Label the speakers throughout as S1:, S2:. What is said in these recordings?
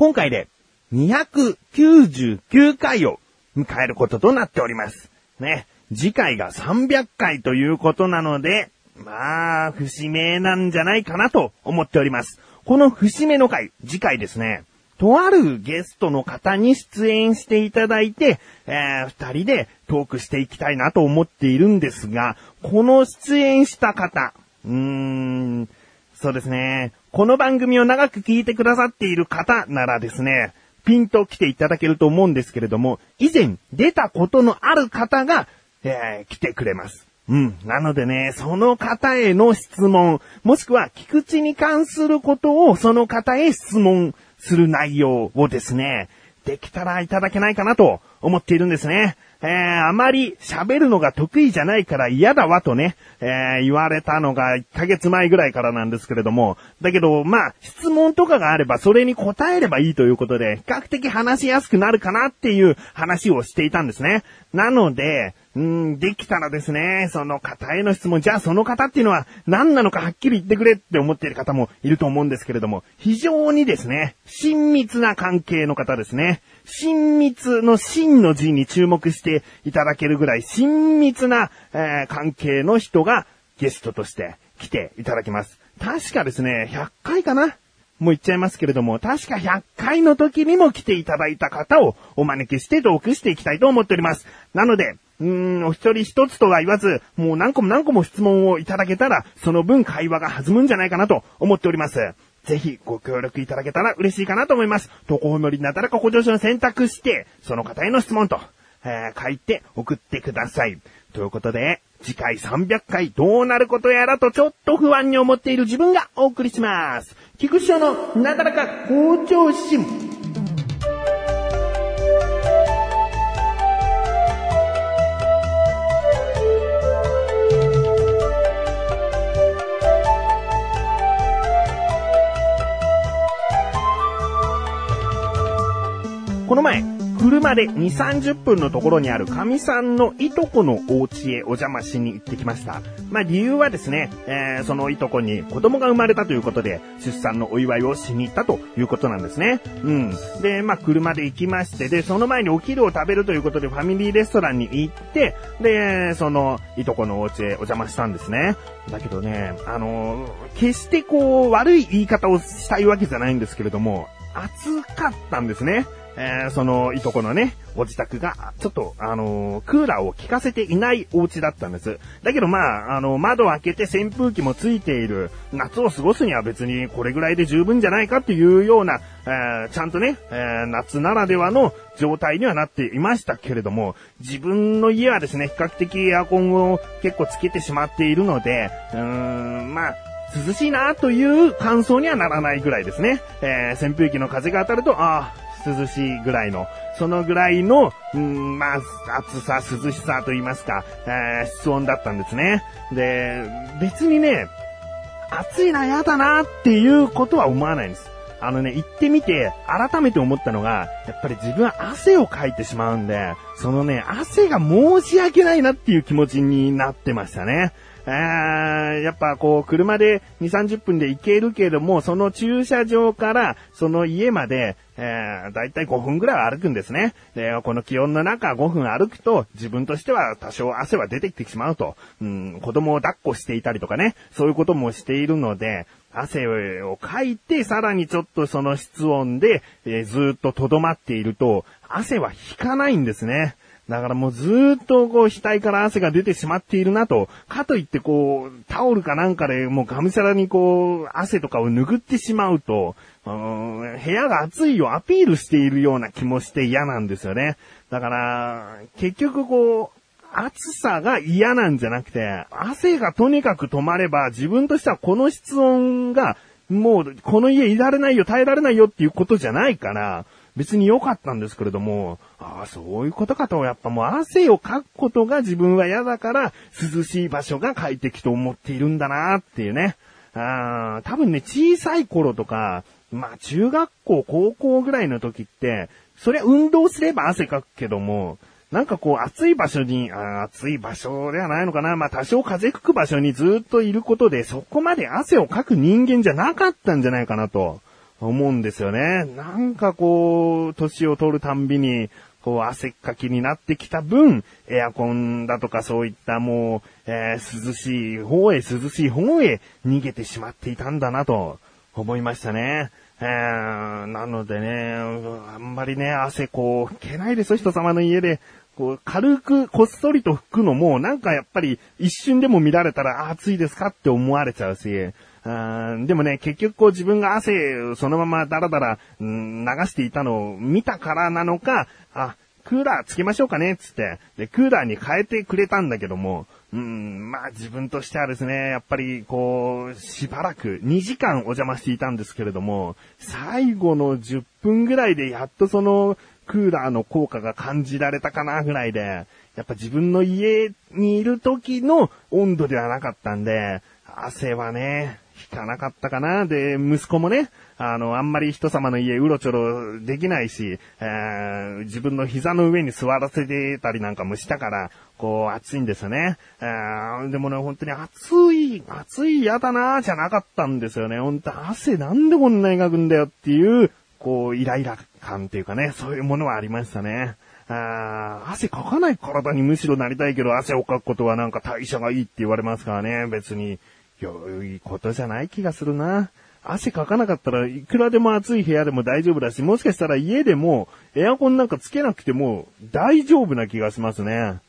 S1: 今回で299回を迎えることとなっております。ね。次回が300回ということなので、まあ、節目なんじゃないかなと思っております。この節目の回、次回ですね、とあるゲストの方に出演していただいて、えー、二人でトークしていきたいなと思っているんですが、この出演した方、うーん、そうですね、この番組を長く聞いてくださっている方ならですね、ピンと来ていただけると思うんですけれども、以前出たことのある方が、えー、来てくれます。うん。なのでね、その方への質問、もしくは菊池に関することをその方へ質問する内容をですね、できたらいただけないかなと思っているんですね。えー、あまり喋るのが得意じゃないから嫌だわとね、えー、言われたのが1ヶ月前ぐらいからなんですけれども、だけど、まあ、質問とかがあればそれに答えればいいということで、比較的話しやすくなるかなっていう話をしていたんですね。なので、うん、できたらですね、その方への質問、じゃあその方っていうのは何なのかはっきり言ってくれって思っている方もいると思うんですけれども、非常にですね、親密な関係の方ですね。親密の真の字に注目していただけるぐらい親密な、えー、関係の人がゲストとして来ていただきます。確かですね、100回かなもう言っちゃいますけれども、確か100回の時にも来ていただいた方をお招きしてトークしていきたいと思っております。なので、うーん、お一人一つとは言わず、もう何個も何個も質問をいただけたら、その分会話が弾むんじゃないかなと思っております。ぜひご協力いただけたら嬉しいかなと思います。投稿メリなだらかご上昇を選択して、その方への質問と、えー書いて送ってください。ということで、次回300回どうなることやらとちょっと不安に思っている自分がお送りします。菊池翔のなだらか向上心。この前、車で2、30分のところにある神さんのいとこのお家へお邪魔しに行ってきました。まあ理由はですね、えーそのいとこに子供が生まれたということで、出産のお祝いをしに行ったということなんですね。うん。で、まあ車で行きまして、で、その前にお昼を食べるということでファミリーレストランに行って、で、そのいとこのお家へお邪魔したんですね。だけどね、あのー決してこう悪い言い方をしたいわけじゃないんですけれども、暑かったんですね。えーその、いとこのね、ご自宅が、ちょっと、あのークーラーを効かせていないお家だったんです。だけどまあ、あの、窓を開けて扇風機もついている、夏を過ごすには別にこれぐらいで十分じゃないかっていうような、えーちゃんとね、えー夏ならではの状態にはなっていましたけれども、自分の家はですね、比較的エアコンを結構つけてしまっているので、うーん、まあ、涼しいなという感想にはならないぐらいですね。えー扇風機の風が当たると、ああ、涼しいぐらいの、そのぐらいの、うん、まあ、暑さ、涼しさと言いますか、えー室温だったんですね。で、別にね、暑いな、嫌だなっていうことは思わないんです。あのね、行ってみて、改めて思ったのが、やっぱり自分は汗をかいてしまうんで、そのね、汗が申し訳ないなっていう気持ちになってましたね。えー、やっぱこう、車で2、30分で行けるけども、その駐車場から、その家まで、えー、だいたい5分ぐらい歩くんですね。で、この気温の中5分歩くと、自分としては多少汗は出てきてしまうと。うん、子供を抱っこしていたりとかね、そういうこともしているので、汗をかいて、さらにちょっとその室温で、えーずっと留まっていると、汗は引かないんですね。だからもうずっとこう額から汗が出てしまっているなと、かといってこう、タオルかなんかでもうがむしゃらにこう、汗とかを拭ってしまうと、うーん部屋が暑いをアピールしているような気もして嫌なんですよね。だから、結局こう、暑さが嫌なんじゃなくて、汗がとにかく止まれば自分としてはこの室温がもうこの家いられないよ、耐えられないよっていうことじゃないから、別に良かったんですけれども、ああ、そういうことかと、やっぱもう汗をかくことが自分は嫌だから、涼しい場所が快適と思っているんだなっていうね。ああ、多分ね、小さい頃とか、まあ中学校、高校ぐらいの時って、それは運動すれば汗かくけども、なんかこう暑い場所に、あ暑い場所ではないのかな。まあ多少風吹く場所にずっといることで、そこまで汗をかく人間じゃなかったんじゃないかなと。思うんですよね。なんかこう、年を取るたんびに、こう汗っかきになってきた分、エアコンだとかそういったもう、えー、涼しい方へ涼しい方へ逃げてしまっていたんだなと思いましたね。えー、なのでね、あんまりね、汗こう、拭けないですよ、人様の家で。こう、軽くこっそりと拭くのも、なんかやっぱり一瞬でも見られたら、暑いですかって思われちゃうし、あでもね、結局こう自分が汗そのままダラダラ、流していたのを見たからなのか、あ、クーラーつけましょうかね、つって。で、クーラーに変えてくれたんだけども、うん、まあ自分としてはですね、やっぱりこう、しばらく2時間お邪魔していたんですけれども、最後の10分ぐらいでやっとそのクーラーの効果が感じられたかなぐらいで、やっぱ自分の家にいる時の温度ではなかったんで、汗はね、引かなかったかな。で、息子もね、あの、あんまり人様の家うろちょろできないし、えー、自分の膝の上に座らせてたりなんかもしたから、こう、暑いんですよね。えー、でもね、本当に暑い、暑い嫌だなじゃなかったんですよね。本当汗なんでこんなにかくんだよっていう、こう、イライラ感っていうかね、そういうものはありましたね。あ汗かかない体にむしろなりたいけど、汗をかくことはなんか代謝がいいって言われますからね、別に。良いことじゃない気がするな。汗かかなかったらいくらでも暑い部屋でも大丈夫だし、もしかしたら家でもエアコンなんかつけなくても大丈夫な気がしますね。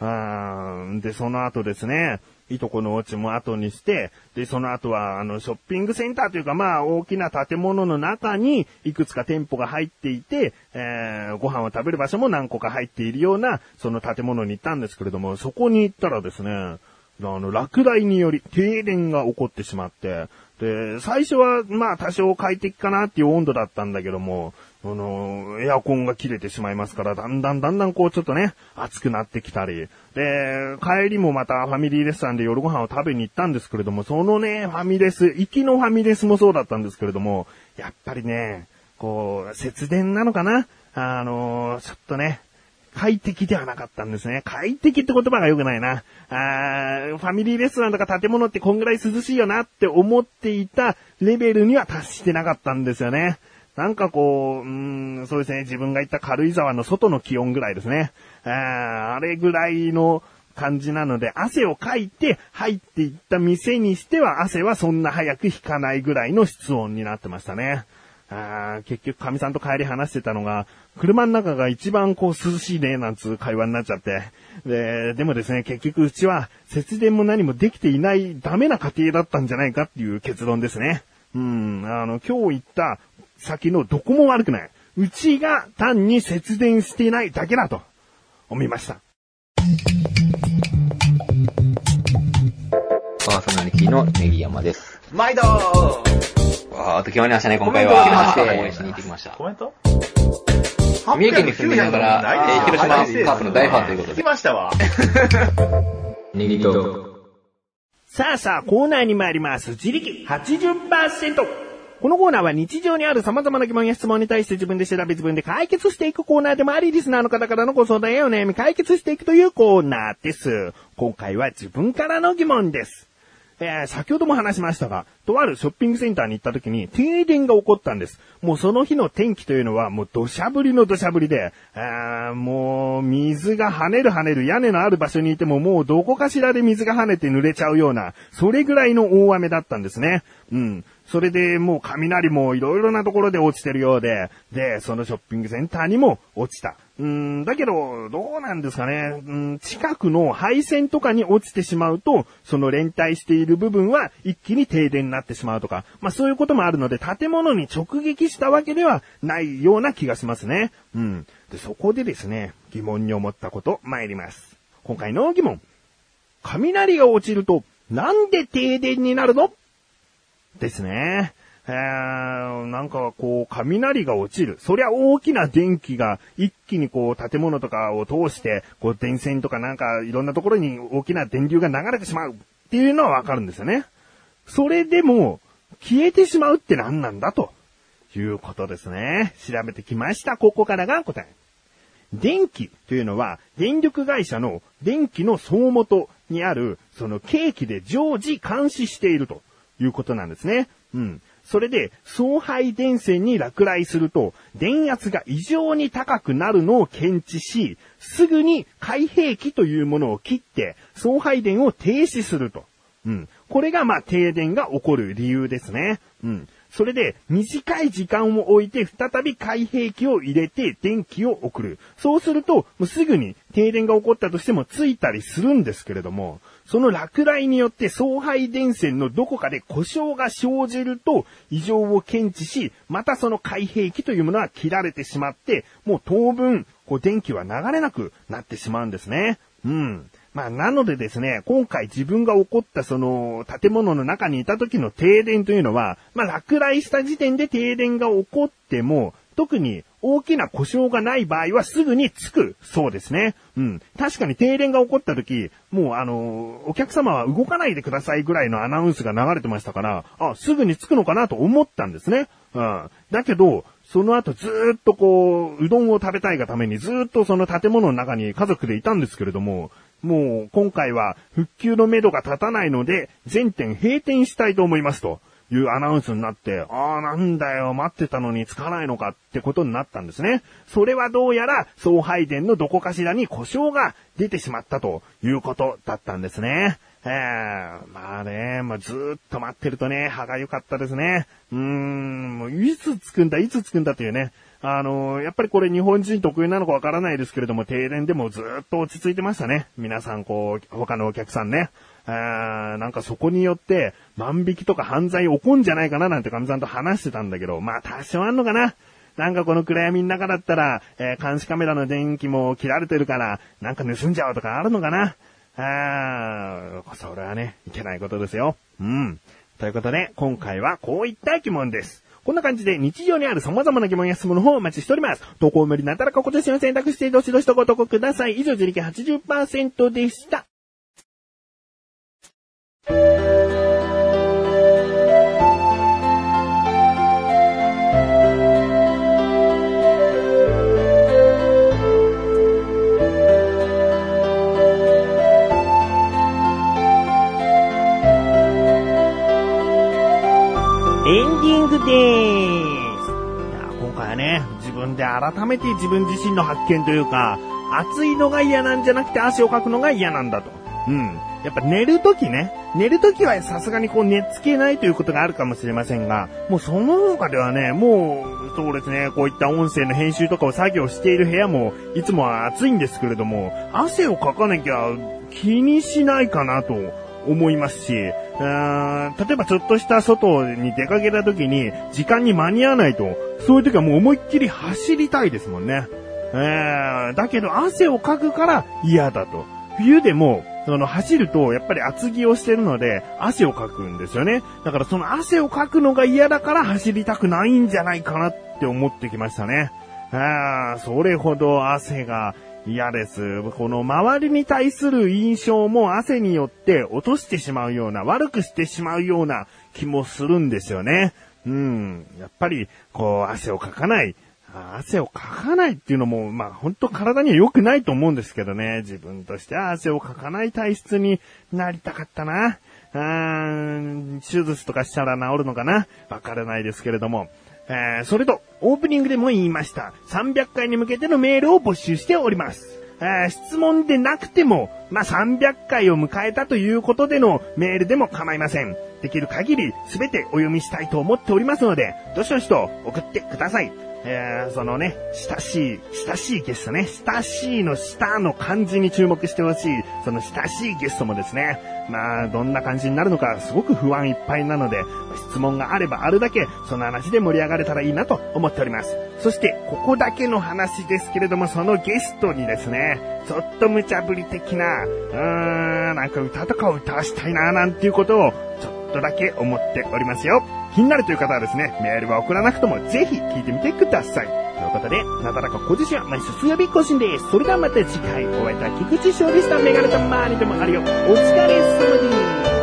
S1: あーで、その後ですね、いとこのお家も後にして、で、その後は、あの、ショッピングセンターというか、まあ、大きな建物の中に、いくつか店舗が入っていて、えー、ご飯を食べる場所も何個か入っているような、その建物に行ったんですけれども、そこに行ったらですね、あの、落雷により停電が起こってしまって、で、最初は、まあ、多少快適かなっていう温度だったんだけども、あの、エアコンが切れてしまいますから、だんだんだんだんこうちょっとね、暑くなってきたり。で、帰りもまたファミリーレストランで夜ご飯を食べに行ったんですけれども、そのね、ファミレス、行きのファミレスもそうだったんですけれども、やっぱりね、こう、節電なのかな？あの、ちょっとね、快適ではなかったんですね。快適って言葉が良くないな。あファミリーレストランとか建物ってこんぐらい涼しいよなって思っていたレベルには達してなかったんですよね。なんかこう、うん、そうですね、自分が行った軽井沢の外の気温ぐらいですね。ああれぐらいの感じなので、汗をかいて入っていった店にしては汗はそんな早く引かないぐらいの室温になってましたね。あ結局、神さんと帰り話してたのが、車の中が一番こう涼しいね、なんつう会話になっちゃって。で、でもですね、結局うちは節電も何もできていないダメな家庭だったんじゃないかっていう結論ですね。うん、あの、今日言った先のどこも悪くない。うちが単に節電していないだけだと思いました。
S2: パーソナリティのネギ山です。
S3: 毎度
S2: あーと決まりましたね、今回は。
S3: コメン
S2: ト応援しに行ってきました。
S3: コメント
S2: 三重県に住んでながら、えー、広島カープの大ファンということで。
S3: 来ましたわ。
S2: ネギと。
S1: さあさあ、コーナーに参ります。自力80%。このコーナーは日常にある様々な疑問や質問に対して自分で調べ自分で解決していくコーナーでもあり、リスナーの方からのご相談やお悩み解決していくというコーナーです。今回は自分からの疑問です。えー、先ほども話しましたが、とあるショッピングセンターに行った時に停電が起こったんです。もうその日の天気というのはもう土砂降りの土砂降りで、あもう水が跳ねる跳ねる屋根のある場所にいてももうどこかしらで水が跳ねて濡れちゃうような、それぐらいの大雨だったんですね。うん。それでもう雷もいろいろなところで落ちてるようで、で、そのショッピングセンターにも落ちた。うん、だけど、どうなんですかね。うん、近くの配線とかに落ちてしまうと、その連帯している部分は一気に停電になってしまうとか、まあそういうこともあるので、建物に直撃したわけではないような気がしますね。うん。で、そこでですね、疑問に思ったこと、参ります。今回の疑問。雷が落ちると、なんで停電になるの？ですね。えー、なんかこう、雷が落ちる。そりゃ大きな電気が一気にこう、建物とかを通して、こう、電線とかなんかいろんなところに大きな電流が流れてしまうっていうのはわかるんですよね。それでも、消えてしまうって何なんだということですね。調べてきました。ここからが答え。電気というのは、電力会社の電気の総元にある、その計器で常時監視しているということなんですね。うん。それで、送配電線に落雷すると、電圧が異常に高くなるのを検知し、すぐに開閉器というものを切って、送配電を停止すると。うん。これが、まあ、停電が起こる理由ですね。うん。それで、短い時間を置いて再び開閉器を入れて電気を送る。そうすると、もうすぐに停電が起こったとしてもついたりするんですけれども、その落雷によって送配電線のどこかで故障が生じると異常を検知し、またその開閉器というものは切られてしまって、もう当分、こう電気は流れなくなってしまうんですね。うん。まあ、なのでですね、今回自分が起こったその建物の中にいた時の停電というのは、まあ、落雷した時点で停電が起こっても、特に大きな故障がない場合はすぐに着くそうですね。うん。確かに停電が起こった時、もうあの、お客様は動かないでくださいぐらいのアナウンスが流れてましたから、あ、すぐに着くのかなと思ったんですね。うん。だけど、その後ずっとこう、うどんを食べたいがためにずっとその建物の中に家族でいたんですけれども、もう今回は復旧のめどが立たないので、全店閉店したいと思いますというアナウンスになって、ああ、なんだよ、待ってたのにつかないのかってことになったんですね。それはどうやら、送配電のどこかしらに故障が出てしまったということだったんですね。えー、まあね、まあ、ずっと待ってるとね、歯が良かったですね。うーん、もういつ着くんだ、いつ着くんだというね、あの、やっぱりこれ日本人得意なのかわからないですけれども、停電でもずっと落ち着いてましたね。皆さん、こう、他のお客さんね。あなんかそこによって、万引きとか犯罪起こんじゃないかななんて神さんと話してたんだけど、まあ多少あんのかな。なんかこの暗闇の中だったら、えー、監視カメラの電気も切られてるから、なんか盗んじゃうとかあるのかな。ああ、それはね、いけないことですよ。うん。ということで、今回はこういった疑問です。こんな感じで日常にある様々な疑問や質問の方をお待ちしております。投稿無理なったらここで選択してどしどしとご投稿ください。以上、自力80%でした。エンディングでーす。いや、今回はね、自分で改めて自分自身の発見というか、暑いのが嫌なんじゃなくて汗をかくのが嫌なんだと。うん。やっぱ寝るときね、寝るときはさすがにこう寝つけないということがあるかもしれませんが、もうその他ではね、もう、そうですね、こういった音声の編集とかを作業している部屋も、いつもは暑いんですけれども、汗をかかなきゃ気にしないかなと思いますし、例えばちょっとした外に出かけた時に時間に間に合わないと、そういう時はもう思いっきり走りたいですもんね。え、だけど汗をかくから嫌だと。冬でも、その走るとやっぱり厚着をしてるので汗をかくんですよね。だからその汗をかくのが嫌だから走りたくないんじゃないかなって思ってきましたね。あそれほど汗が嫌です。この周りに対する印象も汗によって落としてしまうような、悪くしてしまうような気もするんですよね。うん。やっぱり、こう、汗をかかない。汗をかかないっていうのも、まあ本当体には良くないと思うんですけどね。自分としては汗をかかない体質になりたかったな。うーん、手術とかしたら治るのかなわからないですけれども。えー、それと、オープニングでも言いました。300回に向けてのメールを募集しております。えー、質問でなくても、まあ、300回を迎えたということでのメールでも構いません。できる限りすべてお読みしたいと思っておりますので、どしどしと送ってください。えー、そのね、親しい、親しいゲストね、親しいの下の漢字に注目してほしい、その親しいゲストもですね、まあ、どんな感じになるのかすごく不安いっぱいなので、質問があればあるだけ、その話で盛り上がれたらいいなと思っております。そして、ここだけの話ですけれども、そのゲストにですね、ちょっと無茶ぶり的な、うーん、なんか歌とかを歌わしたいな、なんていうことを、ちょっととだけ思っておりますよ。気になるという方はですね、メールは送らなくともぜひ聞いてみてください。ということで、なだらかご自身は毎週水曜日更新です。それではまた次回、お会いいた菊池勝利したメガネとマーニでもあるよ。お疲れ様です。